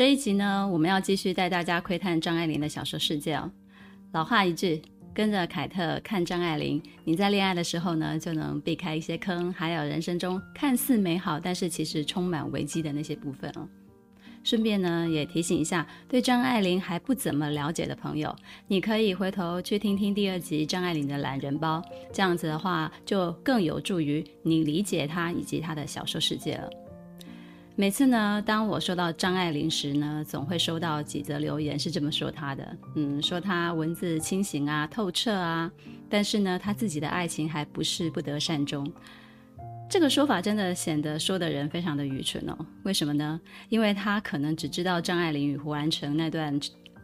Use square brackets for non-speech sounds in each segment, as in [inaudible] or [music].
这一集呢，我们要继续带大家窥探张爱玲的小说世界哦。老话一句，跟着凯特看张爱玲，你在恋爱的时候呢，就能避开一些坑，还有人生中看似美好，但是其实充满危机的那些部分哦。顺便呢，也提醒一下对张爱玲还不怎么了解的朋友，你可以回头去听听第二集张爱玲的懒人包，这样子的话，就更有助于你理解她以及她的小说世界了。每次呢，当我说到张爱玲时呢，总会收到几则留言，是这么说她的，嗯，说她文字清醒啊、透彻啊，但是呢，她自己的爱情还不是不得善终。这个说法真的显得说的人非常的愚蠢哦。为什么呢？因为他可能只知道张爱玲与胡兰成那段。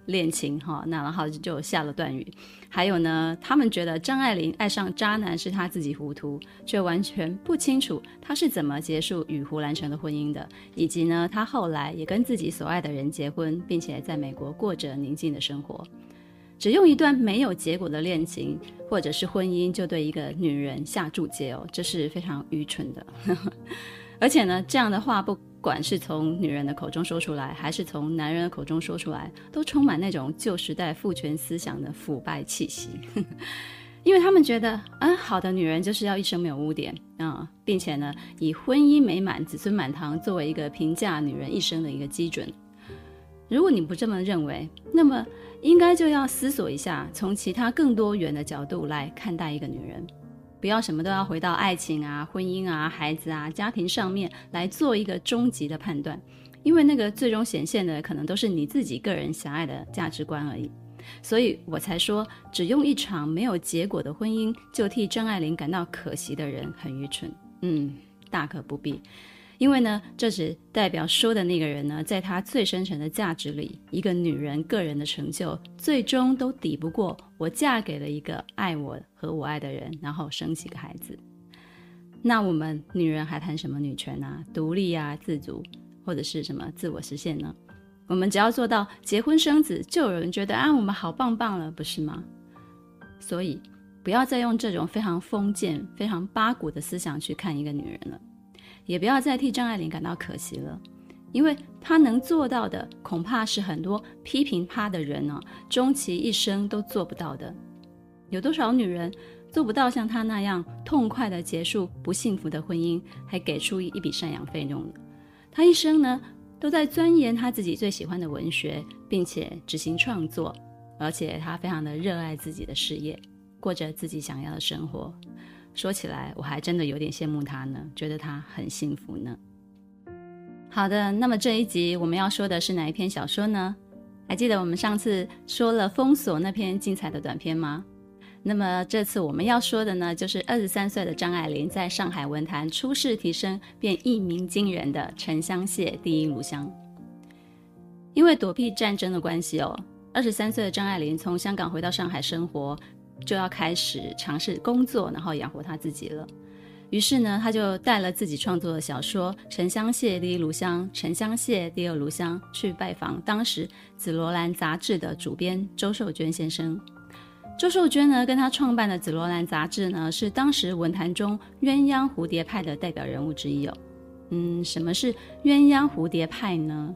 恋情哈，那然后就下了断语。还有呢，他们觉得张爱玲爱上渣男是她自己糊涂，却完全不清楚她是怎么结束与胡兰成的婚姻的，以及呢，她后来也跟自己所爱的人结婚，并且在美国过着宁静的生活。只用一段没有结果的恋情或者是婚姻就对一个女人下注解哦，这是非常愚蠢的。[laughs] 而且呢，这样的话不。不管是从女人的口中说出来，还是从男人的口中说出来，都充满那种旧时代父权思想的腐败气息。[laughs] 因为他们觉得，嗯，好的女人就是要一生没有污点啊，嗯，并且呢，以婚姻美满、子孙满堂作为一个评价女人一生的一个基准。如果你不这么认为，那么应该就要思索一下，从其他更多元的角度来看待一个女人。不要什么都要回到爱情啊、婚姻啊、孩子啊、家庭上面来做一个终极的判断，因为那个最终显现的可能都是你自己个人狭隘的价值观而已。所以我才说，只用一场没有结果的婚姻就替张爱玲感到可惜的人很愚蠢。嗯，大可不必。因为呢，这只代表说的那个人呢，在他最深沉的价值里，一个女人个人的成就，最终都抵不过我嫁给了一个爱我和我爱的人，然后生几个孩子。那我们女人还谈什么女权啊、独立啊、自主，或者是什么自我实现呢？我们只要做到结婚生子，就有人觉得啊，我们好棒棒了，不是吗？所以，不要再用这种非常封建、非常八股的思想去看一个女人了。也不要再替张爱玲感到可惜了，因为她能做到的，恐怕是很多批评她的人呢、终其一生都做不到的。有多少女人做不到像她那样痛快地结束不幸福的婚姻，还给出一笔赡养费用呢？她一生呢，都在钻研她自己最喜欢的文学，并且执行创作，而且她非常的热爱自己的事业，过着自己想要的生活。说起来，我还真的有点羡慕他呢，觉得他很幸福呢。好的，那么这一集我们要说的是哪一篇小说呢？还记得我们上次说了《封锁》那篇精彩的短篇吗？那么这次我们要说的呢，就是二十三岁的张爱玲在上海文坛初试啼声便一鸣惊人的《沉香屑第一炉香》。因为躲避战争的关系哦，二十三岁的张爱玲从香港回到上海生活。就要开始尝试工作，然后养活他自己了。于是呢，他就带了自己创作的小说《沉香屑第一炉香》《沉香屑第二炉香》去拜访当时《紫罗兰》杂志的主编周寿娟先生。周寿娟呢，跟他创办的《紫罗兰》杂志呢，是当时文坛中鸳鸯蝴蝶派的代表人物之一哦。嗯，什么是鸳鸯蝴蝶派呢？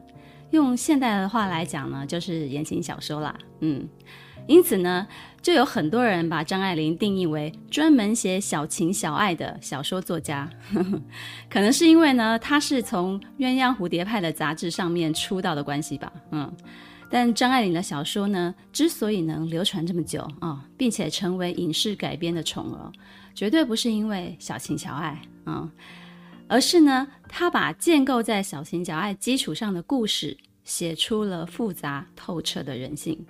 用现代的话来讲呢，就是言情小说啦。嗯。因此呢，就有很多人把张爱玲定义为专门写小情小爱的小说作家。[laughs] 可能是因为呢，她是从鸳鸯蝴蝶派的杂志上面出道的关系吧。嗯，但张爱玲的小说呢，之所以能流传这么久啊、并且成为影视改编的宠儿，绝对不是因为小情小爱啊、而是呢，她把建构在小情小爱基础上的故事，写出了复杂透彻的人性。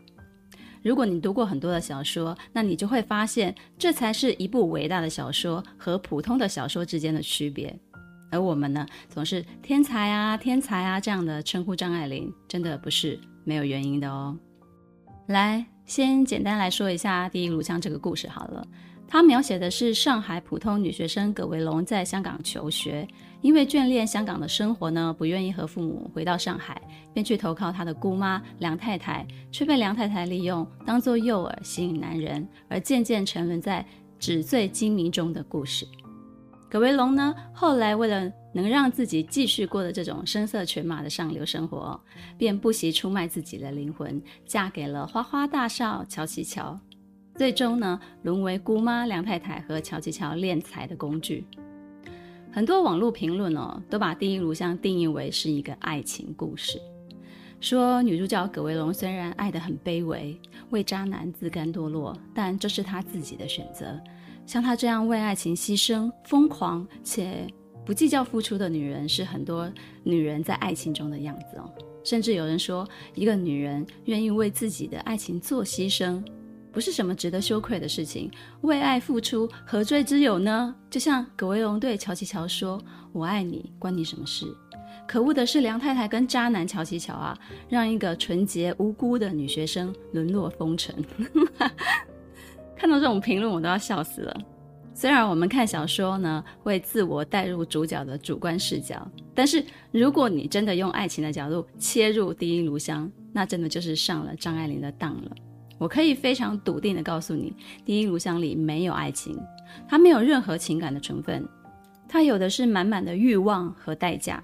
如果你读过很多的小说，那你就会发现，这才是一部伟大的小说和普通的小说之间的区别。而我们呢，总是天才啊，天才啊这样的称呼张爱玲，真的不是没有原因的哦。来，先简单来说一下《第一炉香》这个故事好了。他描写的是上海普通女学生葛维龙在香港求学，因为眷恋香港的生活呢，不愿意和父母回到上海，便去投靠她的姑妈梁太太，却被梁太太利用，当作诱饵吸引男人，而渐渐沉沦在纸醉金迷中的故事。葛维龙呢，后来为了能让自己继续过的这种声色犬马的上流生活，便不惜出卖自己的灵魂，嫁给了花花大少乔琪乔，最终呢，沦为姑妈梁太太和乔琪乔敛财的工具。很多网络评论哦，都把《第一炉香》定义为是一个爱情故事，说女主角葛维龙虽然爱得很卑微，为渣男自甘堕落，但这是她自己的选择。像她这样为爱情牺牲、疯狂且不计较付出的女人，是很多女人在爱情中的样子哦。甚至有人说，一个女人愿意为自己的爱情做牺牲，不是什么值得羞愧的事情。为爱付出，何罪之有呢？就像葛威龙对乔琪乔说：“我爱你，关你什么事？”可恶的是，梁太太跟渣男乔琪乔啊，让一个纯洁无辜的女学生沦落风尘。[laughs] 看到这种评论，我都要笑死了。虽然我们看小说呢，会自我带入主角的主观视角，但是如果你真的用爱情的角度切入《第一炉香》，那真的就是上了张爱玲的当了。我可以非常笃定的告诉你，《第一炉香》里没有爱情，它没有任何情感的成分，它有的是满满的欲望和代价。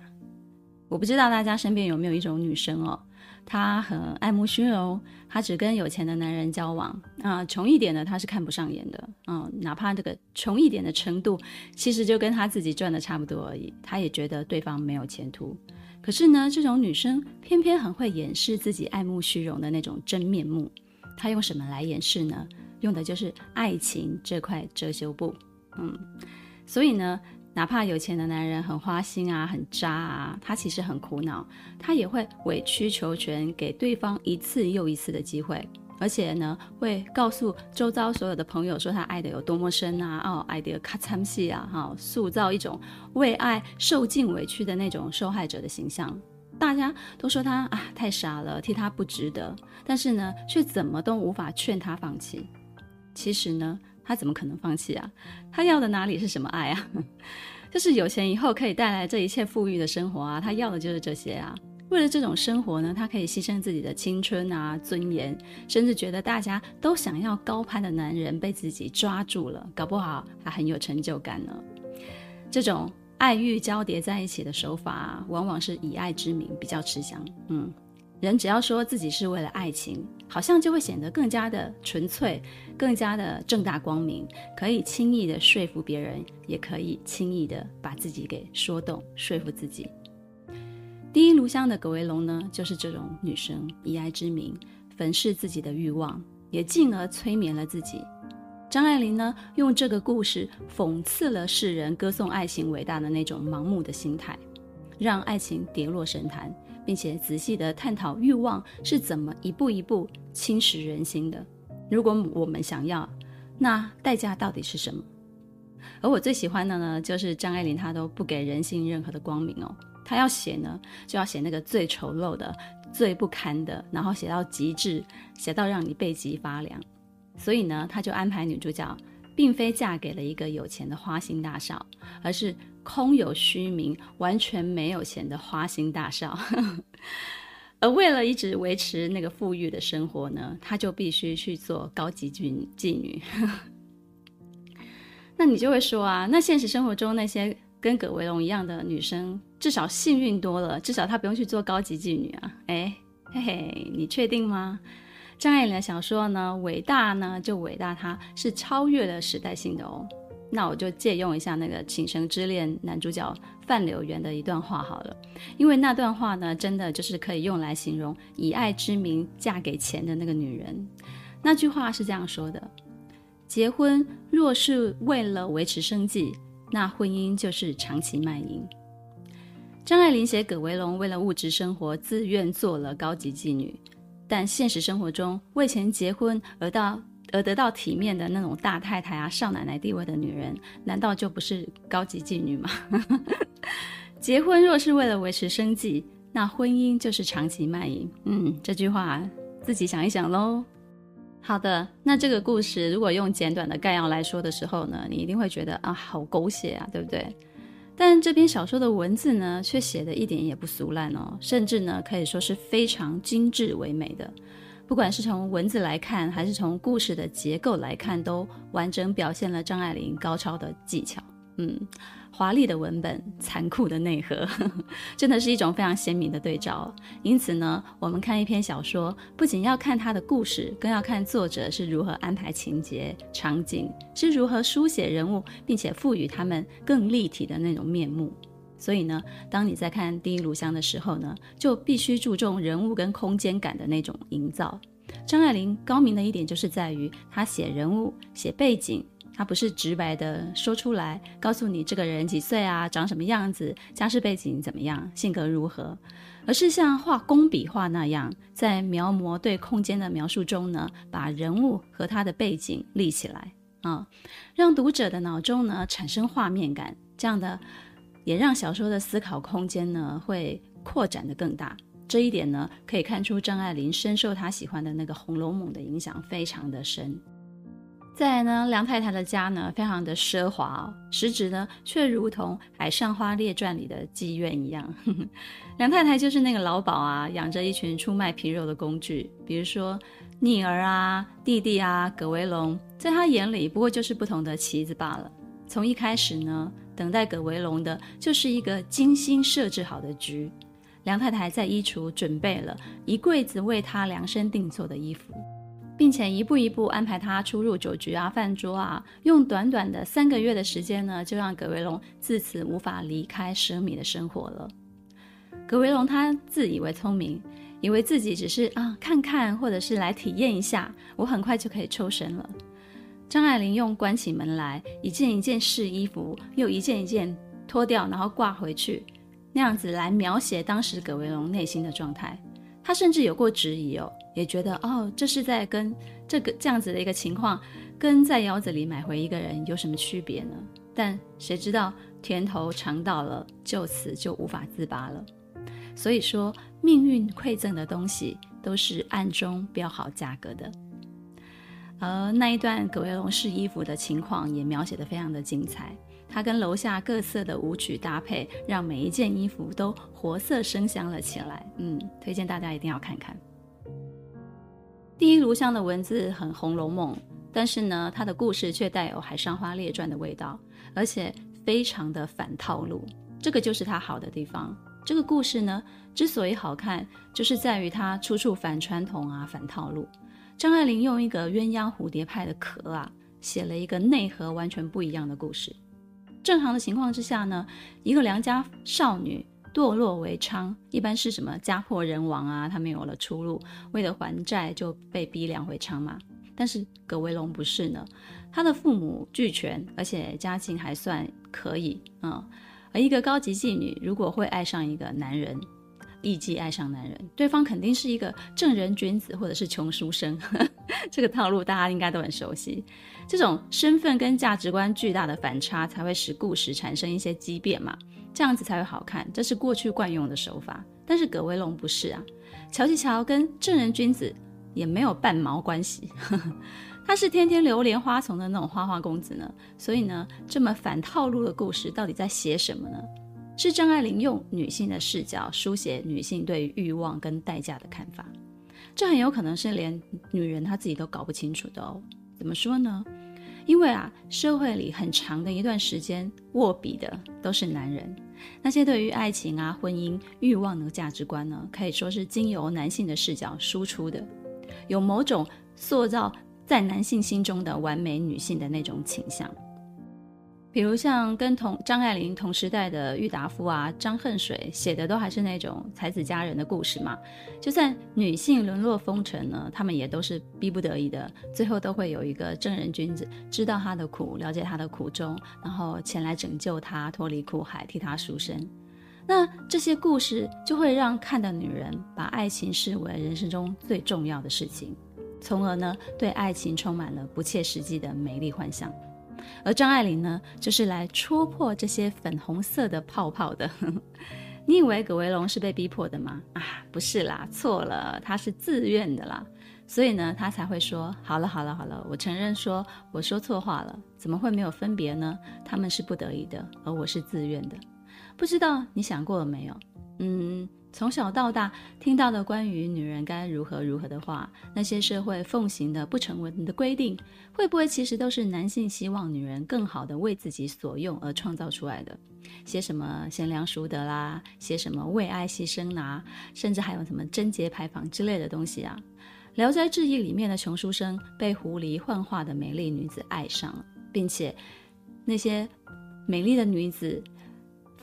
我不知道大家身边有没有一种女生哦。她很爱慕虚荣，她只跟有钱的男人交往啊，穷一点的她是看不上眼的，嗯，哪怕这个穷一点的程度，其实就跟她自己赚的差不多而已，她也觉得对方没有前途。可是呢，这种女生偏偏很会掩饰自己爱慕虚荣的那种真面目，他用什么来掩饰呢？用的就是爱情这块遮羞布，嗯，所以呢。哪怕有钱的男人很花心啊，很渣啊，他其实很苦恼，他也会委曲求全，给对方一次又一次的机会，而且呢，会告诉周遭所有的朋友说他爱得有多么深啊，哦，爱得卡惨死啊，哈，塑造一种为爱受尽委屈的那种受害者的形象。大家都说他啊太傻了，替他不值得，但是呢，却怎么都无法劝他放弃。其实呢。他怎么可能放弃啊？他要的哪里是什么爱啊？[laughs] 就是有钱以后可以带来这一切富裕的生活啊！他要的就是这些啊！为了这种生活呢，他可以牺牲自己的青春啊、尊严，甚至觉得大家都想要高攀的男人被自己抓住了，搞不好还很有成就感呢。这种爱欲交叠在一起的手法，往往是以爱之名比较吃香。嗯。人只要说自己是为了爱情，好像就会显得更加的纯粹，更加的正大光明，可以轻易的说服别人，也可以轻易的把自己给说动，说服自己。第一炉香的葛维龙呢，就是这种女生，以爱之名粉饰自己的欲望，也进而催眠了自己。张爱玲呢，用这个故事讽刺了世人歌颂爱情伟大的那种盲目的心态，让爱情跌落神坛。并且仔细地探讨欲望是怎么一步一步侵蚀人心的。如果我们想要，那代价到底是什么？而我最喜欢的呢，就是张爱玲她都不给人性任何的光明哦。她要写呢，就要写那个最丑陋的、最不堪的，然后写到极致，写到让你背脊发凉。所以呢，她就安排女主角，并非嫁给了一个有钱的花心大少，而是。空有虚名，完全没有钱的花心大少，[laughs] 而为了一直维持那个富裕的生活呢，他就必须去做高级妓妓女。[laughs] 那你就会说啊，那现实生活中那些跟葛维龙一样的女生，至少幸运多了，至少她不用去做高级妓女啊。哎，嘿嘿，你确定吗？张爱玲的小说呢，伟大呢就伟大，它是超越了时代性的哦。那我就借用一下那个《倾城之恋》男主角范柳原的一段话好了，因为那段话呢，真的就是可以用来形容以爱之名嫁给钱的那个女人。那句话是这样说的：结婚若是为了维持生计，那婚姻就是长期卖淫。张爱玲写葛维龙为了物质生活自愿做了高级妓女，但现实生活中为钱结婚而到而得到体面的那种大太太啊、少奶奶地位的女人，难道就不是高级妓女吗？[laughs] 结婚若是为了维持生计，那婚姻就是长期卖淫。嗯，这句话自己想一想喽。好的，那这个故事如果用简短的概要来说的时候呢，你一定会觉得啊，好狗血啊，对不对？但这篇小说的文字呢，却写得一点也不俗烂哦，甚至呢，可以说是非常精致唯美的。不管是从文字来看，还是从故事的结构来看，都完整表现了张爱玲高超的技巧。嗯，华丽的文本，残酷的内核，[laughs] 真的是一种非常鲜明的对照。因此呢，我们看一篇小说，不仅要看它的故事，更要看作者是如何安排情节、场景，是如何书写人物，并且赋予他们更立体的那种面目。所以呢，当你在看《第一炉香》的时候呢，就必须注重人物跟空间感的那种营造。张爱玲高明的一点就是在于，她写人物、写背景，她不是直白的说出来，告诉你这个人几岁啊，长什么样子，家世背景怎么样，性格如何，而是像画工笔画那样，在描摹对空间的描述中呢，把人物和他的背景立起来啊，让读者的脑中呢产生画面感，这样的。也让小说的思考空间呢会扩展得更大。这一点呢，可以看出张爱玲深受她喜欢的那个《红楼梦》的影响非常的深。再来呢，梁太太的家呢非常的奢华，实质呢却如同《海上花列传》里的妓院一样。[laughs] 梁太太就是那个老鸨啊，养着一群出卖皮肉的工具，比如说逆儿啊、弟弟啊、葛维龙，在她眼里不过就是不同的棋子罢了。从一开始呢。等待葛维龙的就是一个精心设置好的局。梁太太在衣橱准备了一柜子为他量身定做的衣服，并且一步一步安排他出入酒局啊、饭桌啊。用短短的三个月的时间呢，就让葛维龙自此无法离开奢靡的生活了。葛维龙他自以为聪明，以为自己只是啊看看，或者是来体验一下，我很快就可以抽身了。张爱玲用关起门来，一件一件试衣服，又一件一件脱掉，然后挂回去，那样子来描写当时葛维龙内心的状态。他甚至有过质疑哦，也觉得哦，这是在跟这个这样子的一个情况，跟在窑子里买回一个人有什么区别呢？但谁知道甜头尝到了，就此就无法自拔了。所以说，命运馈赠的东西都是暗中标好价格的。而那一段葛维龙试衣服的情况也描写得非常的精彩，他跟楼下各色的舞曲搭配，让每一件衣服都活色生香了起来。嗯，推荐大家一定要看看。第一炉香的文字很《红楼梦》，但是呢，它的故事却带有《海上花列传》的味道，而且非常的反套路，这个就是它好的地方。这个故事呢，之所以好看，就是在于它处处反传统啊，反套路。张爱玲用一个鸳鸯蝴蝶派的壳啊，写了一个内核完全不一样的故事。正常的情况之下呢，一个良家少女堕落为娼，一般是什么家破人亡啊，她没有了出路，为了还债就被逼良为娼嘛。但是葛维龙不是呢，他的父母俱全，而且家境还算可以，嗯，而一个高级妓女如果会爱上一个男人。艺妓爱上男人，对方肯定是一个正人君子或者是穷书生，[laughs] 这个套路大家应该都很熟悉。这种身份跟价值观巨大的反差，才会使故事产生一些畸变嘛，这样子才会好看。这是过去惯用的手法，但是葛威龙不是啊。乔琪乔跟正人君子也没有半毛关系，[laughs] 他是天天流连花丛的那种花花公子呢。所以呢，这么反套路的故事到底在写什么呢？是张爱玲用女性的视角书写女性对欲望跟代价的看法，这很有可能是连女人她自己都搞不清楚的哦。怎么说呢？因为啊，社会里很长的一段时间握笔的都是男人，那些对于爱情啊、婚姻、欲望的价值观呢，可以说是经由男性的视角输出的，有某种塑造在男性心中的完美女性的那种倾向。比如像跟同张爱玲同时代的郁达夫啊、张恨水写的都还是那种才子佳人的故事嘛。就算女性沦落风尘呢，他们也都是逼不得已的，最后都会有一个正人君子知道她的苦，了解她的苦衷，然后前来拯救她脱离苦海，替她赎身。那这些故事就会让看的女人把爱情视为人生中最重要的事情。从而呢对爱情充满了不切实际的美丽幻想。而张爱玲呢，就是来戳破这些粉红色的泡泡的。[laughs] 你以为葛维龙是被逼迫的吗？啊，不是啦，错了，他是自愿的啦。所以呢，他才会说：好了，好了，好了，我承认说我说错话了。怎么会没有分别呢？他们是不得已的，而我是自愿的。不知道你想过了没有？嗯。从小到大听到的关于女人该如何如何的话，那些社会奉行的不成文的规定，会不会其实都是男性希望女人更好的为自己所用而创造出来的？写什么贤良淑德啦，写什么为爱牺牲啦，甚至还有什么贞洁牌坊之类的东西啊？《聊斋志异》里面的穷书生被狐狸幻化的美丽女子爱上了，并且那些美丽的女子。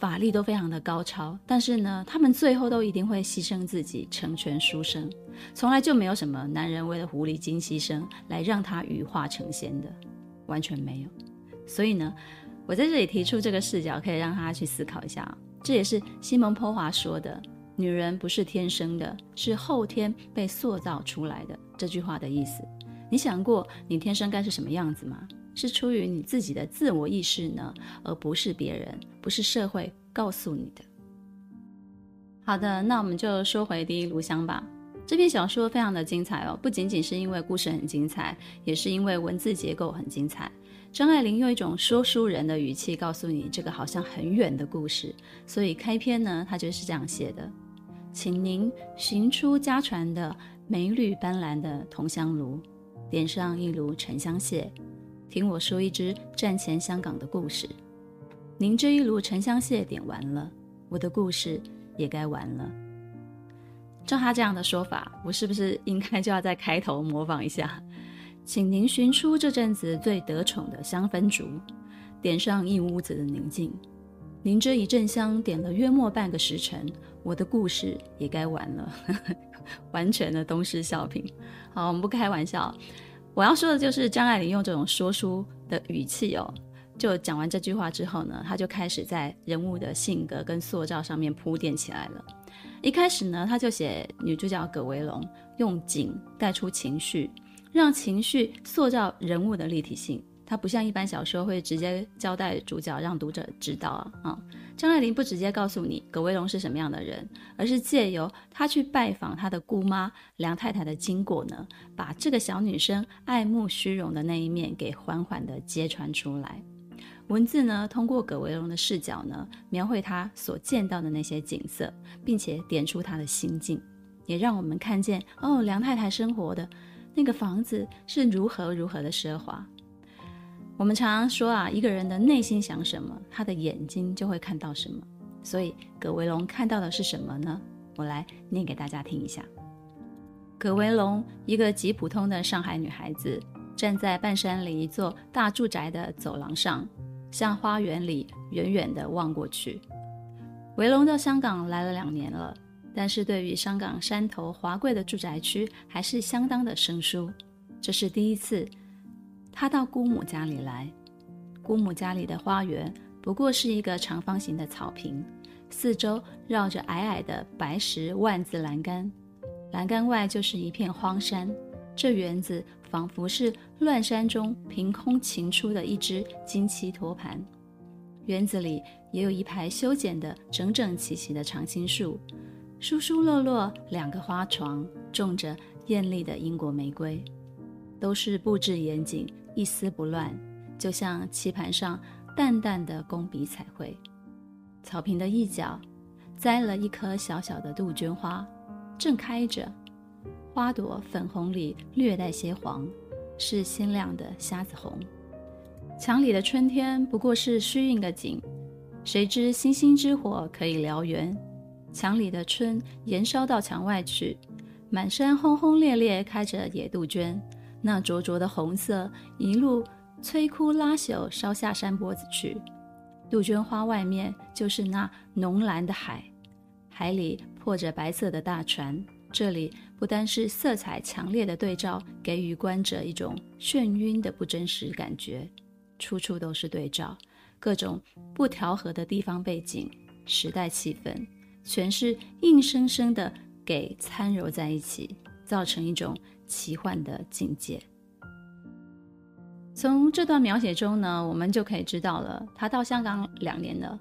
法力都非常的高超，但是呢，他们最后都一定会牺牲自己成全书生，从来就没有什么男人为了狐狸精牺牲来让他羽化成仙的，完全没有。所以呢，我在这里提出这个视角，可以让他去思考一下。这也是西蒙波华说的：“女人不是天生的，是后天被塑造出来的。”这句话的意思，你想过你天生该是什么样子吗？是出于你自己的自我意识呢，而不是别人，不是社会告诉你的。好的，那我们就说回《第一炉香》吧。这篇小说非常的精彩哦，不仅仅是因为故事很精彩，也是因为文字结构很精彩。张爱玲用一种说书人的语气告诉你这个好像很远的故事，所以开篇呢，她就是这样写的：“请您寻出家传的美绿斑斓的铜香炉，点上一炉沉香屑。”听我说一支战前香港的故事。您这一炉沉香屑点完了，我的故事也该完了。照他这样的说法，我是不是应该就要在开头模仿一下？请您寻出这阵子最得宠的香氛烛，点上一屋子的宁静。您这一阵香点了约莫半个时辰，我的故事也该完了。[laughs] 完全的东施效颦。好，我们不开玩笑。我要说的就是张爱玲用这种说书的语气哦，就讲完这句话之后呢，她就开始在人物的性格跟塑造上面铺垫起来了。一开始呢，她就写女主角葛维龙用景带出情绪，让情绪塑造人物的立体性。她不像一般小说会直接交代主角，让读者知道啊啊。张爱玲不直接告诉你葛维龙是什么样的人，而是借由她去拜访她的姑妈梁太太的经过呢，把这个小女生爱慕虚荣的那一面给缓缓地揭穿出来。文字呢，通过葛维龙的视角呢，描绘她所见到的那些景色，并且点出她的心境，也让我们看见哦，梁太太生活的那个房子是如何如何的奢华。我们常常说啊，一个人的内心想什么，他的眼睛就会看到什么。所以葛维龙看到的是什么呢？我来念给大家听一下。葛维龙，一个极普通的上海女孩子，站在半山里一座大住宅的走廊上，向花园里远远地望过去。维龙到香港来了两年了，但是对于香港山头华贵的住宅区，还是相当的生疏。这是第一次。他到姑母家里来，姑母家里的花园不过是一个长方形的草坪，四周绕着矮矮的白石万字栏杆，栏杆外就是一片荒山。这园子仿佛是乱山中凭空擎出的一只金漆托盘。园子里也有一排修剪的整整齐齐的常青树，疏疏落落两个花床，种着艳丽的英国玫瑰，都是布置严谨。一丝不乱，就像棋盘上淡淡的工笔彩绘。草坪的一角栽了一棵小小的杜鹃花，正开着，花朵粉红里略带些黄，是鲜亮的虾子红。墙里的春天不过是虚应个景，谁知星星之火可以燎原？墙里的春延烧到墙外去，满山轰轰烈烈开着野杜鹃。那灼灼的红色一路摧枯拉朽烧下山坡子去，杜鹃花外面就是那浓蓝的海，海里破着白色的大船。这里不单是色彩强烈的对照，给予观者一种眩晕的不真实感觉，处处都是对照，各种不调和的地方背景、时代气氛，全是硬生生的给掺揉在一起，造成一种。奇幻的境界。从这段描写中呢，我们就可以知道了，他到香港两年了，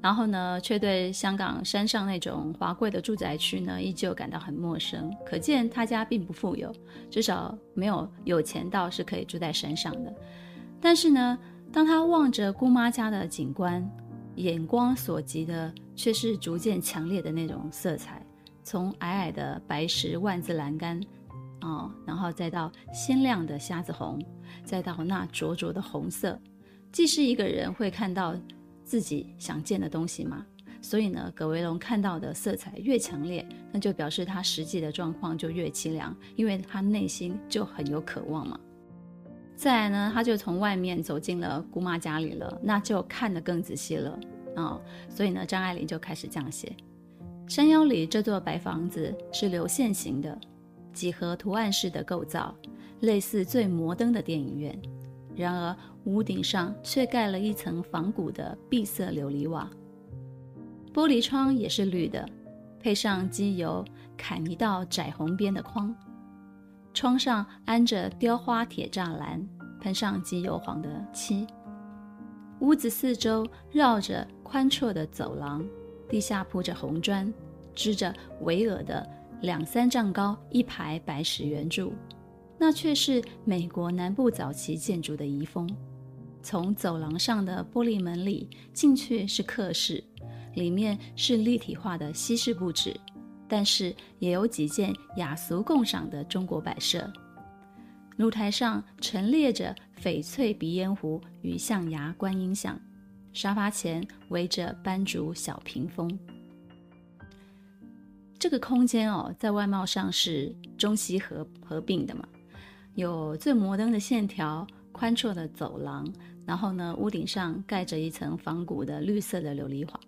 然后呢，却对香港山上那种华贵的住宅区呢，依旧感到很陌生。可见他家并不富有，至少没有有钱到是可以住在山上的。但是呢，当他望着姑妈家的景观，眼光所及的却是逐渐强烈的那种色彩，从矮矮的白石万字栏杆。哦，然后再到鲜亮的虾子红，再到那灼灼的红色，既是一个人会看到自己想见的东西嘛，所以呢，葛维龙看到的色彩越强烈，那就表示他实际的状况就越凄凉，因为他内心就很有渴望嘛。再来呢，他就从外面走进了姑妈家里了，那就看得更仔细了啊、哦。所以呢，张爱玲就开始这样写：山腰里这座白房子是流线型的。几何图案式的构造，类似最摩登的电影院。然而，屋顶上却盖了一层仿古的碧色琉璃瓦，玻璃窗也是绿的，配上机油砍一道窄红边的框。窗上安着雕花铁栅栏，喷上机油黄的漆。屋子四周绕着宽绰的走廊，地下铺着红砖，支着巍峨的。两三丈高一排白石圆柱，那却是美国南部早期建筑的遗风。从走廊上的玻璃门里进去是客室，里面是立体化的西式布置，但是也有几件雅俗共赏的中国摆设。露台上陈列着翡翠鼻烟壶与象牙观音像，沙发前围着斑竹小屏风。这个空间哦，在外貌上是中西合合并的嘛，有最摩登的线条，宽绰的走廊，然后呢，屋顶上盖着一层仿古的绿色的琉璃瓦，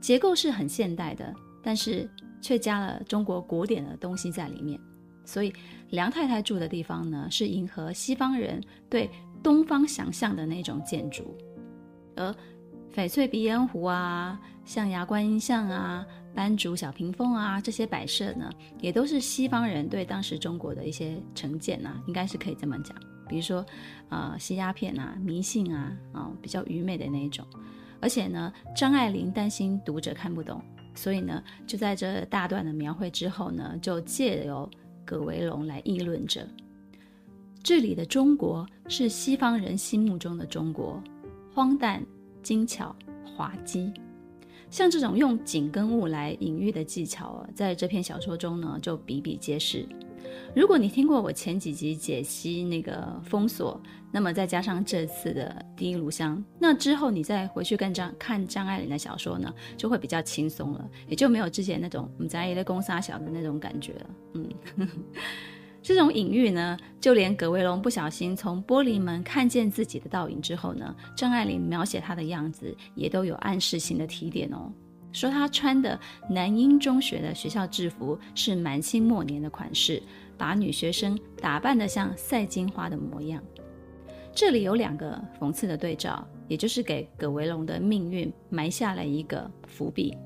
结构是很现代的，但是却加了中国古典的东西在里面。所以梁太太住的地方呢，是迎合西方人对东方想象的那种建筑，而翡翠鼻烟壶啊，象牙观音像啊。斑竹小屏风啊，这些摆设呢，也都是西方人对当时中国的一些成见呐、啊，应该是可以这么讲。比如说，呃，吸鸦片啊，迷信啊，啊、比较愚昧的那一种。而且呢，张爱玲担心读者看不懂，所以呢，就在这大段的描绘之后呢，就借由葛维龙来议论着，这里的中国是西方人心目中的中国，荒诞、精巧、滑稽。像这种用景跟物来隐喻的技巧啊，在这篇小说中呢，就比比皆是。如果你听过我前几集解析那个封锁，那么再加上这次的第一炉香，那之后你再回去跟张看张爱玲的小说呢，就会比较轻松了，也就没有之前那种我们在一个公杀小的那种感觉了。嗯。这种隐喻呢，就连葛维龙不小心从玻璃门看见自己的倒影之后呢，张爱玲描写他的样子也都有暗示性的提点哦。说他穿的南英中学的学校制服是满清末年的款式，把女学生打扮得像赛金花的模样。这里有两个讽刺的对照，也就是给葛维龙的命运埋下了一个伏笔。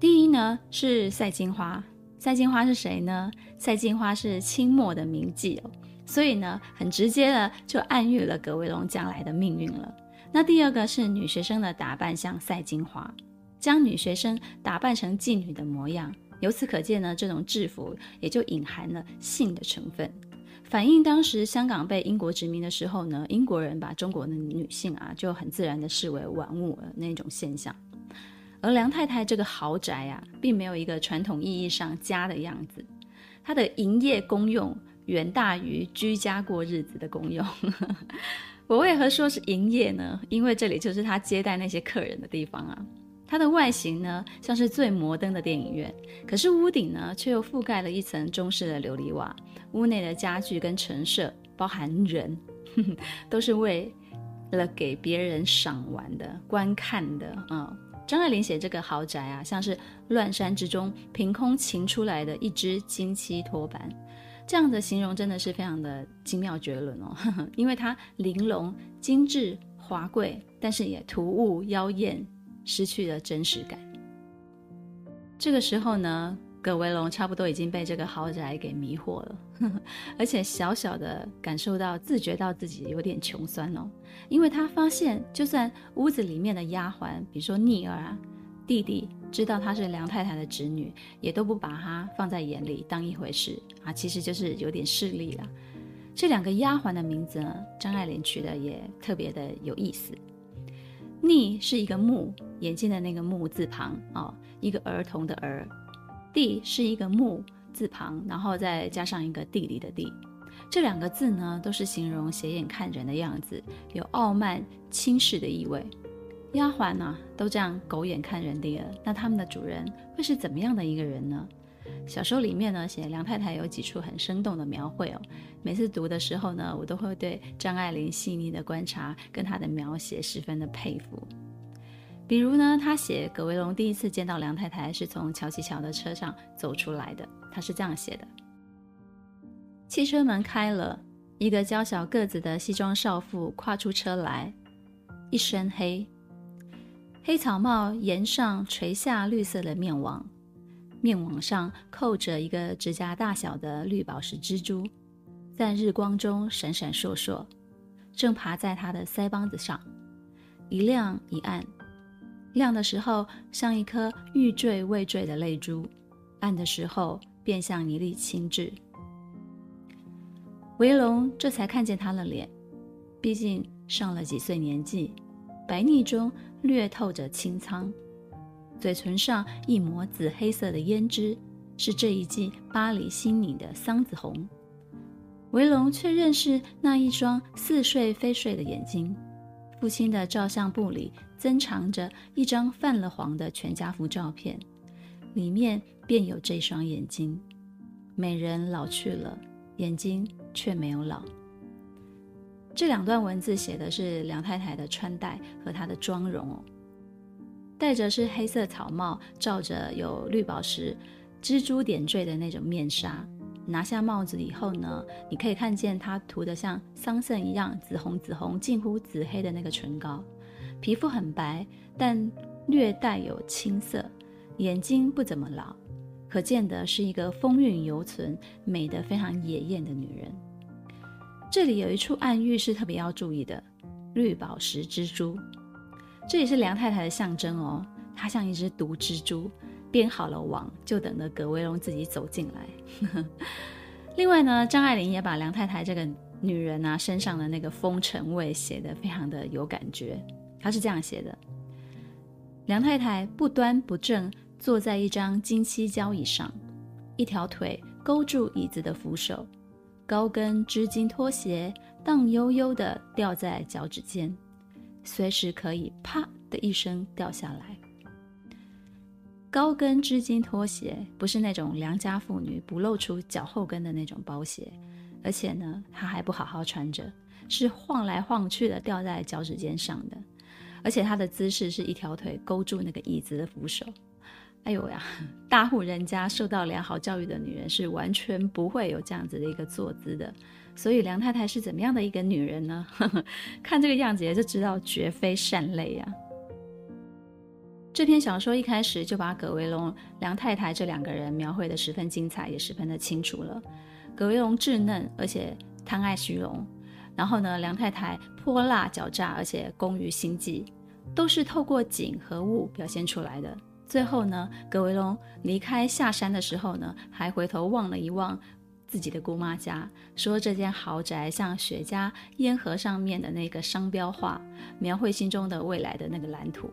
第一呢，是赛金花。赛金花是谁呢？赛金花是清末的名妓哦，所以呢，很直接的就暗喻了葛威龙将来的命运了。那第二个是女学生的打扮像赛金花，将女学生打扮成妓女的模样。由此可见呢，这种制服也就隐含了性的成分，反映当时香港被英国殖民的时候呢，英国人把中国的女性啊就很自然的视为玩物的那种现象。而梁太太这个豪宅啊，并没有一个传统意义上家的样子，它的营业功用远大于居家过日子的功用。[laughs] 我为何说是营业呢？因为这里就是他接待那些客人的地方啊。它的外形呢，像是最摩登的电影院，可是屋顶呢，却又覆盖了一层中式的琉璃瓦。屋内的家具跟陈设，包含人，[laughs] 都是为了给别人赏玩的、观看的啊。张爱玲写这个豪宅啊，像是乱山之中凭空擎出来的一只金漆托盘，这样的形容真的是非常的精妙绝伦哦。[laughs] 因为它玲珑、精致、华贵，但是也突兀、妖艳，失去了真实感。这个时候呢，葛葛维龙差不多已经被这个豪宅给迷惑了，[laughs] 而且小小的感受到、自觉到自己有点穷酸哦，因为他发现，就算屋子里面的丫鬟，比如说逆儿啊、弟弟，知道她是梁太太的侄女，也都不把她放在眼里当一回事啊，其实就是有点势利了。这两个丫鬟的名字呢，张爱玲取得也特别的有意思。逆是一个目，眼睛的那个目字旁哦，一个儿童的儿。地是一个木字旁，然后再加上一个地理的地，这两个字呢，都是形容斜眼看人的样子，有傲慢轻视的意味。丫鬟呢，都这样狗眼看人低了，那他们的主人会是怎么样的一个人呢？小说里面呢，写梁太太有几处很生动的描绘哦。每次读的时候呢，我都会对张爱玲细腻的观察跟她的描写十分的佩服。比如呢，他写葛维龙第一次见到梁太太是从乔琪桥的车上走出来的，他是这样写的：汽车门开了，一个娇小个子的西装少妇跨出车来，一身黑，黑草帽沿上垂下绿色的面网，面网上扣着一个指甲大小的绿宝石蜘蛛，在日光中闪闪烁烁，正爬在他的腮帮子上，一亮一暗。亮的时候像一颗欲坠未坠的泪珠，暗的时候便像一粒青痣。维龙这才看见他的脸，毕竟上了几岁年纪，白腻中略透着清苍，嘴唇上一抹紫黑色的胭脂，是这一季巴黎新颖的桑子红。维龙却认识那一双似睡非睡的眼睛。父亲的照相簿里珍藏着一张泛了黄的全家福照片，里面便有这双眼睛。美人老去了，眼睛却没有老。这两段文字写的是梁太太的穿戴和她的妆容哦，戴着是黑色草帽，罩着有绿宝石蜘蛛点缀的那种面纱。拿下帽子以后呢，你可以看见她涂的像桑葚一样紫红紫红、近乎紫黑的那个唇膏，皮肤很白，但略带有青色，眼睛不怎么老，可见的是一个风韵犹存、美得非常野艳的女人。这里有一处暗喻是特别要注意的：绿宝石蜘蛛，这也是梁太太的象征哦，她像一只毒蜘蛛。编好了网，就等着葛维龙自己走进来。[laughs] 另外呢，张爱玲也把梁太太这个女人啊身上的那个风尘味写得非常的有感觉。她是这样写的：梁太太不端不正，坐在一张金漆交椅上，一条腿勾住椅子的扶手，高跟织金拖鞋荡悠悠地掉在脚趾间，随时可以啪的一声掉下来。高跟织金拖鞋不是那种良家妇女不露出脚后跟的那种包鞋，而且呢，她还不好好穿着，是晃来晃去的掉在脚趾尖上的，而且她的姿势是一条腿勾住那个椅子的扶手。哎呦呀，[laughs] 大户人家受到良好教育的女人是完全不会有这样子的一个坐姿的，所以梁太太是怎么样的一个女人呢？[laughs] 看这个样子也就知道绝非善类呀。这篇小说一开始就把葛维龙、梁太太这两个人描绘得十分精彩，也十分的清楚了。葛维龙稚嫩而且贪爱虚荣，然后呢，梁太太泼辣狡诈而且工于心计，都是透过景和物表现出来的。最后呢，葛维龙离开下山的时候呢，还回头望了一望。自己的姑妈家，说这间豪宅像雪茄烟盒上面的那个商标画，描绘心中的未来的那个蓝图。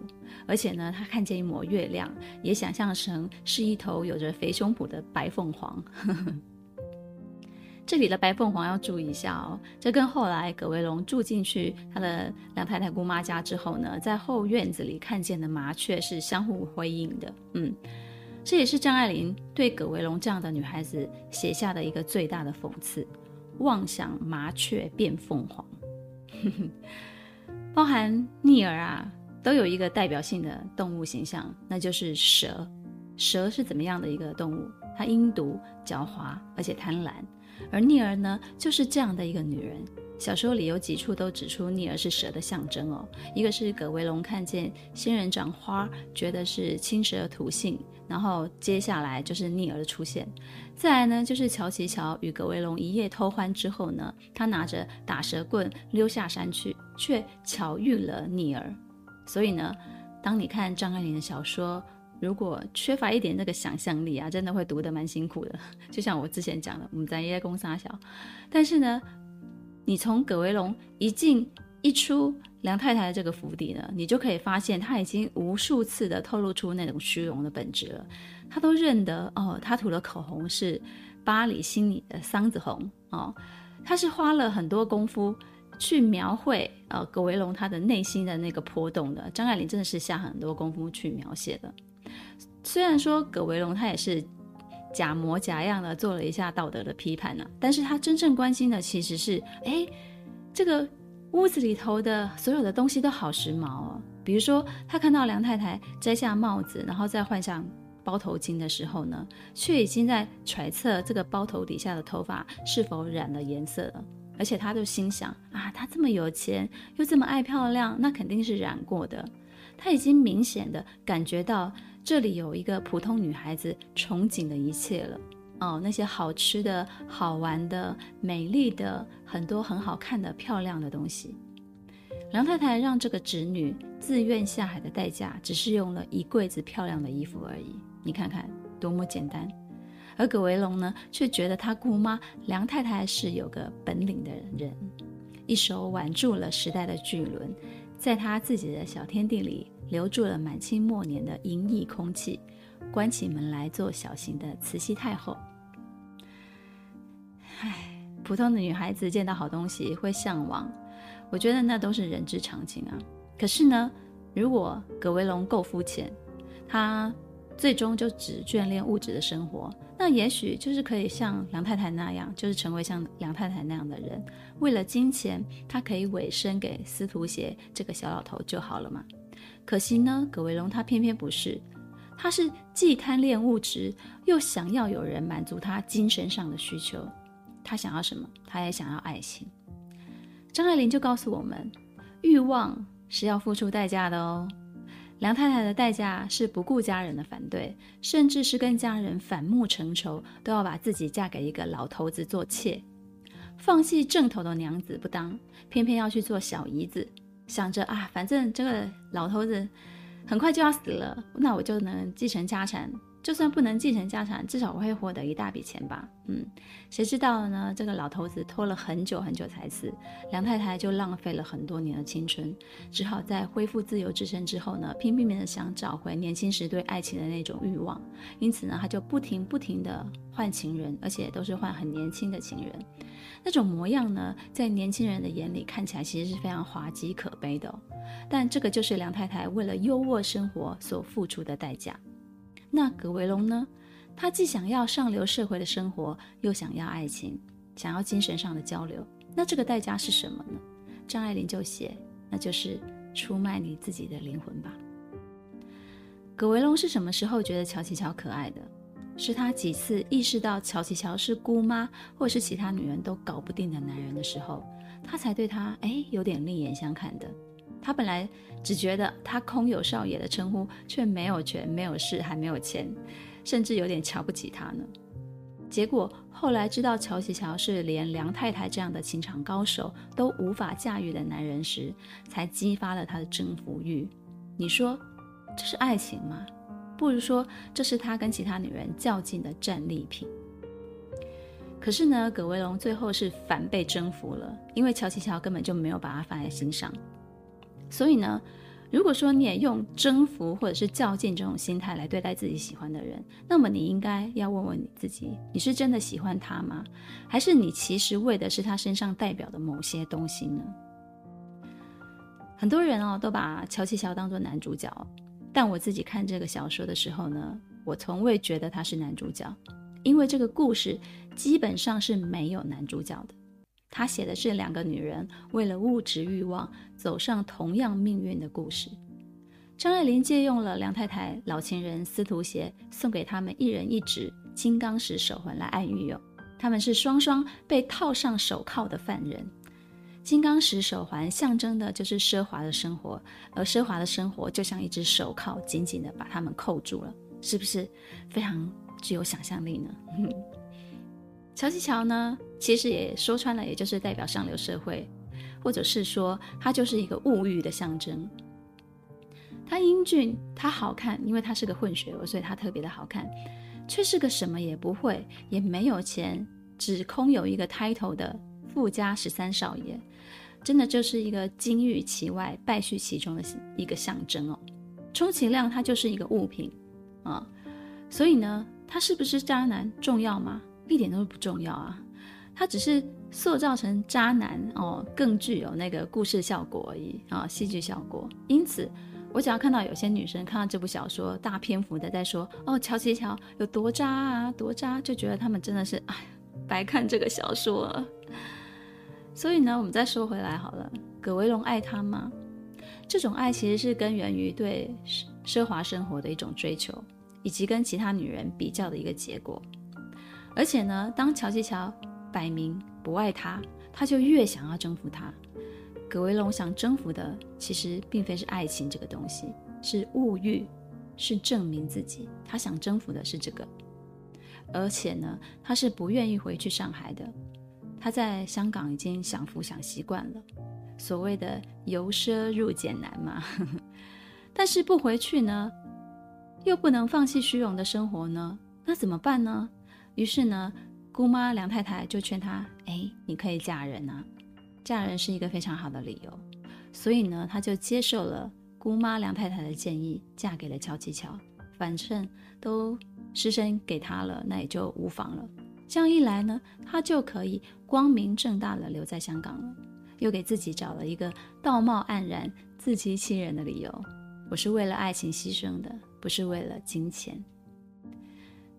而且呢，他看见一抹月亮，也想象成是一头有着肥胸脯的白凤凰。呵呵这里的白凤凰要注意一下哦，这跟后来葛维龙住进去他的梁太太姑妈家之后呢，在后院子里看见的麻雀是相互辉映的。嗯。这也是张爱玲对葛维龙这样的女孩子写下的一个最大的讽刺：妄想麻雀变凤凰。[laughs] 包含逆儿啊，都有一个代表性的动物形象，那就是蛇。蛇是怎么样的一个动物？她阴毒、狡猾，而且贪婪。而聂儿呢，就是这样的一个女人。小说里有几处都指出聂儿是蛇的象征哦。一个是葛维龙看见仙人掌花，觉得是青蛇吐信。然后接下来就是聂儿的出现，再来呢就是乔琪乔与葛维龙一夜偷欢之后呢，他拿着打蛇棍溜下山去，却巧遇了聂儿。所以呢，当你看张爱玲的小说，如果缺乏一点那个想象力啊，真的会读得蛮辛苦的。[laughs] 就像我之前讲的，我们在夜公杀小，但是呢，你从葛维龙一进一出梁太太的这个府邸呢，你就可以发现他已经无数次的透露出那种虚荣的本质了。他都认得哦，他涂的口红是巴黎心里的桑子红哦，他是花了很多功夫。去描绘呃葛维龙他的内心的那个波动的，张爱玲真的是下很多功夫去描写的。虽然说葛维龙他也是假模假样的做了一下道德的批判呢、啊，但是他真正关心的其实是，哎，这个屋子里头的所有的东西都好时髦哦。比如说他看到梁太太摘下帽子，然后再换上包头巾的时候呢，却已经在揣测这个包头底下的头发是否染了颜色了。而且他就心想啊，他这么有钱，又这么爱漂亮，那肯定是染过的。他已经明显的感觉到这里有一个普通女孩子憧憬的一切了。哦，那些好吃的、好玩的、美丽的、很多很好看的、漂亮的东西。梁太太让这个侄女自愿下海的代价，只是用了一柜子漂亮的衣服而已。你看看，多么简单。而葛维龙呢，却觉得他姑妈梁太太是有个本领的人，一手挽住了时代的巨轮，在他自己的小天地里留住了满清末年的淫逸空气，关起门来做小型的慈禧太后。唉，普通的女孩子见到好东西会向往，我觉得那都是人之常情啊。可是呢，如果葛维龙够肤浅，他最终就只眷恋物质的生活。那也许就是可以像梁太太那样，就是成为像梁太太那样的人，为了金钱，他可以委身给司徒协这个小老头就好了嘛。可惜呢，葛维龙他偏偏不是，他是既贪恋物质，又想要有人满足他精神上的需求。他想要什么？他也想要爱情。张爱玲就告诉我们，欲望是要付出代价的哦。梁太太的代价是不顾家人的反对，甚至是跟家人反目成仇，都要把自己嫁给一个老头子做妾，放弃正头的娘子不当，偏偏要去做小姨子，想着啊，反正这个老头子很快就要死了，那我就能继承家产。就算不能继承家产，至少我会获得一大笔钱吧。嗯，谁知道呢？这个老头子拖了很久很久才死，梁太太就浪费了很多年的青春，只好在恢复自由之身之后呢，拼命的想找回年轻时对爱情的那种欲望。因此呢，他就不停不停的换情人，而且都是换很年轻的情人。那种模样呢，在年轻人的眼里看起来其实是非常滑稽可悲的哦。但这个就是梁太太为了优渥生活所付出的代价。那葛维龙呢？他既想要上流社会的生活，又想要爱情，想要精神上的交流。那这个代价是什么呢？张爱玲就写，那就是出卖你自己的灵魂吧。葛维龙是什么时候觉得乔琪乔可爱的？是他几次意识到乔琪乔是姑妈，或是其他女人都搞不定的男人的时候，他才对他哎有点另眼相看的。他本来只觉得他空有少爷的称呼，却没有权、没有势、还没有钱，甚至有点瞧不起他呢。结果后来知道乔琪乔是连梁太太这样的情场高手都无法驾驭的男人时，才激发了他的征服欲。你说这是爱情吗？不如说这是他跟其他女人较劲的战利品。可是呢，葛维龙最后是反被征服了，因为乔琪乔根本就没有把他放在心上。所以呢，如果说你也用征服或者是较劲这种心态来对待自己喜欢的人，那么你应该要问问你自己：你是真的喜欢他吗？还是你其实为的是他身上代表的某些东西呢？很多人哦都把乔琪乔当作男主角，但我自己看这个小说的时候呢，我从未觉得他是男主角，因为这个故事基本上是没有男主角的。他写的是两个女人为了物质欲望走上同样命运的故事。张爱玲借用了梁太太老情人司徒协送给他们一人一只金刚石手环来暗喻哟，他们是双双被套上手铐的犯人。金刚石手环象征的就是奢华的生活，而奢华的生活就像一只手铐，紧紧地把他们扣住了。是不是非常具有想象力呢？[laughs] 乔西乔呢，其实也说穿了，也就是代表上流社会，或者是说他就是一个物欲的象征。他英俊，他好看，因为他是个混血儿，所以他特别的好看，却是个什么也不会，也没有钱，只空有一个 title 的富家十三少爷，真的就是一个金玉其外，败絮其中的一个象征哦。充其量他就是一个物品啊，所以呢，他是不是渣男重要吗？一点都不重要啊，他只是塑造成渣男哦，更具有那个故事效果而已啊，戏剧效果。因此，我只要看到有些女生看到这部小说，大篇幅的在说哦，乔琪乔有多渣啊，多渣，就觉得他们真的是哎，白看这个小说了。所以呢，我们再说回来好了，葛维龙爱她吗？这种爱其实是根源于对奢奢华生活的一种追求，以及跟其他女人比较的一个结果。而且呢，当乔琪乔摆明不爱他，他就越想要征服他。葛维龙想征服的，其实并非是爱情这个东西，是物欲，是证明自己。他想征服的是这个。而且呢，他是不愿意回去上海的。他在香港已经享福享习惯了，所谓的由奢入俭难嘛。[laughs] 但是不回去呢，又不能放弃虚荣的生活呢，那怎么办呢？于是呢，姑妈梁太太就劝他：“哎，你可以嫁人啊，嫁人是一个非常好的理由。”所以呢，他就接受了姑妈梁太太的建议，嫁给了乔琪乔。反正都失身给他了，那也就无妨了。这样一来呢，他就可以光明正大的留在香港了，又给自己找了一个道貌岸然、自欺欺人的理由：“我是为了爱情牺牲的，不是为了金钱。”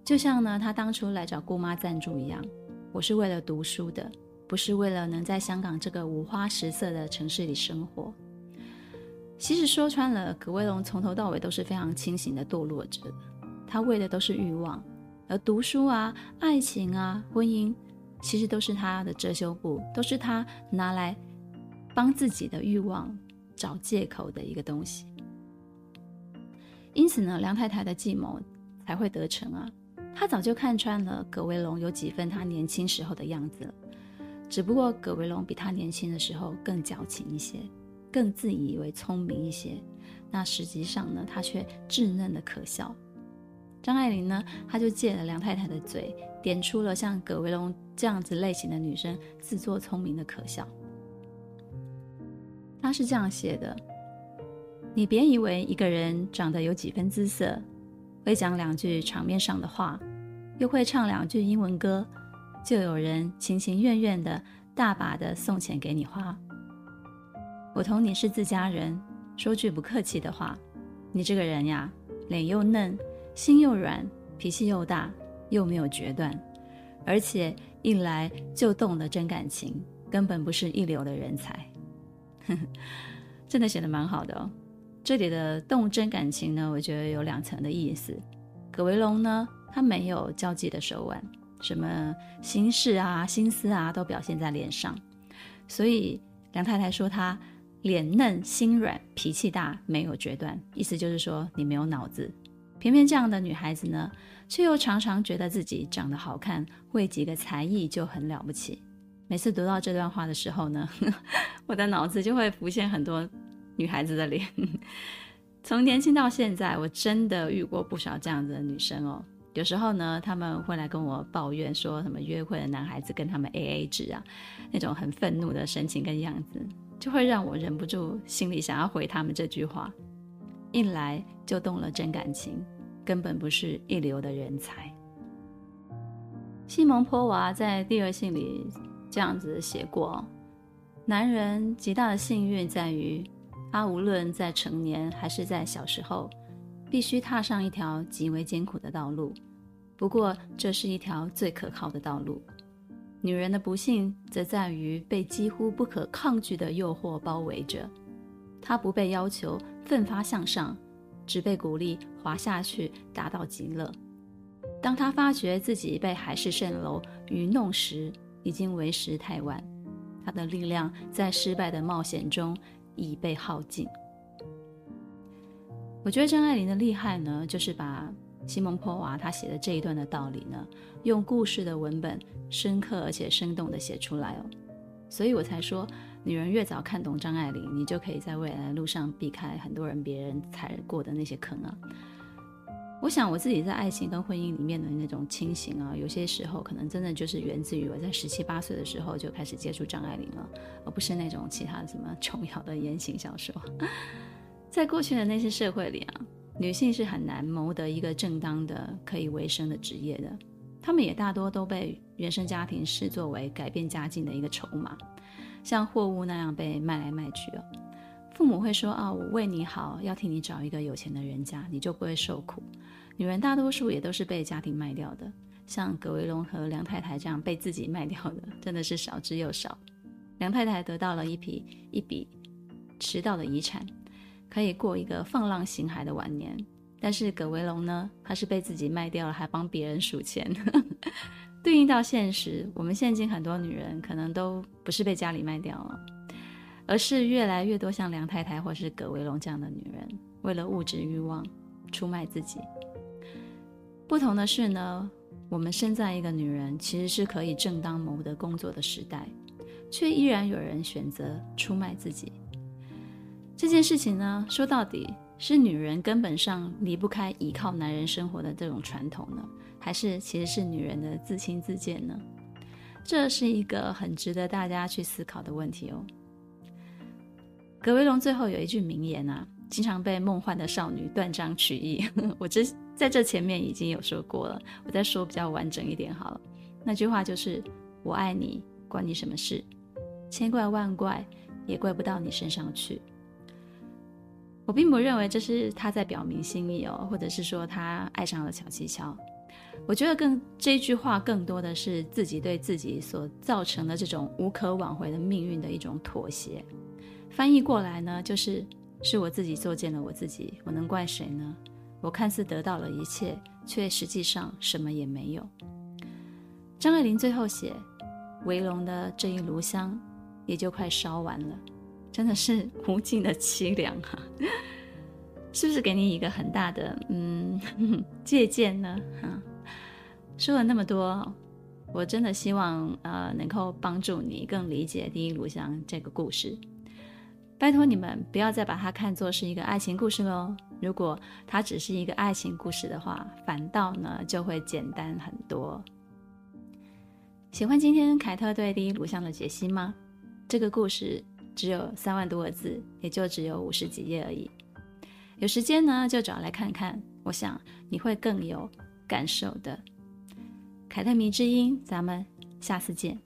就像呢，他当初来找姑妈赞助一样，我是为了读书的，不是为了能在香港这个五花十色的城市里生活。其实说穿了，葛威龙从头到尾都是非常清醒的堕落者，他为的都是欲望，而读书啊、爱情啊、婚姻，其实都是他的遮羞布，都是他拿来帮自己的欲望找借口的一个东西。因此呢，梁太太的计谋才会得逞啊。她早就看穿了葛维龙有几分他年轻时候的样子了，只不过葛维龙比他年轻的时候更矫情一些，更自以为聪明一些。那实际上呢，他却稚嫩的可笑。张爱玲呢，她就借了梁太太的嘴，点出了像葛维龙这样子类型的女生自作聪明的可笑。她是这样写的：你别以为一个人长得有几分姿色，会讲两句场面上的话，又会唱两句英文歌，就有人情情愿愿的大把的送钱给你花。我同你是自家人，说句不客气的话，你这个人呀，脸又嫩，心又软，脾气又大，又没有决断，而且一来就动了真感情，根本不是一流的人才。[laughs] 真的写得蛮好的哦。这里的动真感情呢，我觉得有两层的意思。葛维龙呢，他没有交际的手腕，什么心事啊、心思啊，都表现在脸上。所以梁太太说他脸嫩心软、脾气大、没有决断，意思就是说你没有脑子。偏偏这样的女孩子呢，却又常常觉得自己长得好看，会几个才艺就很了不起。每次读到这段话的时候呢，[laughs] 我的脑子就会浮现很多。女孩子的脸，[laughs] 从年轻到现在，我真的遇过不少这样子的女生哦。有时候呢，他们会来跟我抱怨，说什么约会的男孩子跟他们 AA 制啊，那种很愤怒的神情跟样子，就会让我忍不住心里想要回他们这句话：一来就动了真感情，根本不是一流的人才。西蒙波娃在第二信里这样子写过：男人极大的幸运在于。他无论在成年还是在小时候，必须踏上一条极为艰苦的道路。不过，这是一条最可靠的道路。女人的不幸则在于被几乎不可抗拒的诱惑包围着。她不被要求奋发向上，只被鼓励滑下去，达到极乐。当他发觉自己被海市蜃楼愚弄时，已经为时太晚。他的力量在失败的冒险中。已被耗尽。我觉得张爱玲的厉害呢，就是把西蒙波娃他写的这一段的道理呢，用故事的文本深刻而且生动地写出来哦。所以我才说，女人越早看懂张爱玲，你就可以在未来的路上避开很多人别人踩过的那些坑啊。我想我自己在爱情跟婚姻里面的那种清醒啊，有些时候可能真的就是源自于我在十七八岁的时候就开始接触张爱玲了，而不是那种其他什么琼瑶的言情小说。[laughs] 在过去的那些社会里啊，女性是很难谋得一个正当的可以维生的职业的，她们也大多都被原生家庭视作为改变家境的一个筹码，像货物那样被卖来卖去哦。父母会说啊，我为你好，要替你找一个有钱的人家，你就不会受苦。女人大多数也都是被家庭卖掉的，像葛维龙和梁太太这样被自己卖掉的，真的是少之又少。梁太太得到了一笔一笔迟到的遗产，可以过一个放浪形骸的晚年。但是葛维龙呢，他是被自己卖掉了，还帮别人数钱。对应到现实，我们现今很多女人可能都不是被家里卖掉了。而是越来越多像梁太太或是葛维龙这样的女人，为了物质欲望出卖自己。不同的是呢，我们身在一个女人其实是可以正当谋得工作的时代，却依然有人选择出卖自己。这件事情呢，说到底是女人根本上离不开依靠男人生活的这种传统呢，还是其实是女人的自轻自贱呢？这是一个很值得大家去思考的问题哦。葛威龙最后有一句名言啊，经常被梦幻的少女断章取义。[laughs] 我这在这前面已经有说过了，我再说比较完整一点好了。那句话就是“我爱你，关你什么事？千怪万怪也怪不到你身上去。”我并不认为这是他在表明心意哦，或者是说他爱上了巧琪乔。我觉得更这句话更多的是自己对自己所造成的这种无可挽回的命运的一种妥协。翻译过来呢，就是是我自己作践了我自己，我能怪谁呢？我看似得到了一切，却实际上什么也没有。张爱玲最后写，围龙的这一炉香也就快烧完了，真的是无尽的凄凉啊！是不是给你一个很大的嗯 [laughs] 借鉴呢？哈，说了那么多，我真的希望呃能够帮助你更理解《第一炉香》这个故事。拜托你们不要再把它看作是一个爱情故事喽。如果它只是一个爱情故事的话，反倒呢就会简单很多。喜欢今天凯特对第一炉香的解析吗？这个故事只有三万多个字，也就只有五十几页而已。有时间呢，就找来看看。我想你会更有感受的。凯特迷之音，咱们下次见。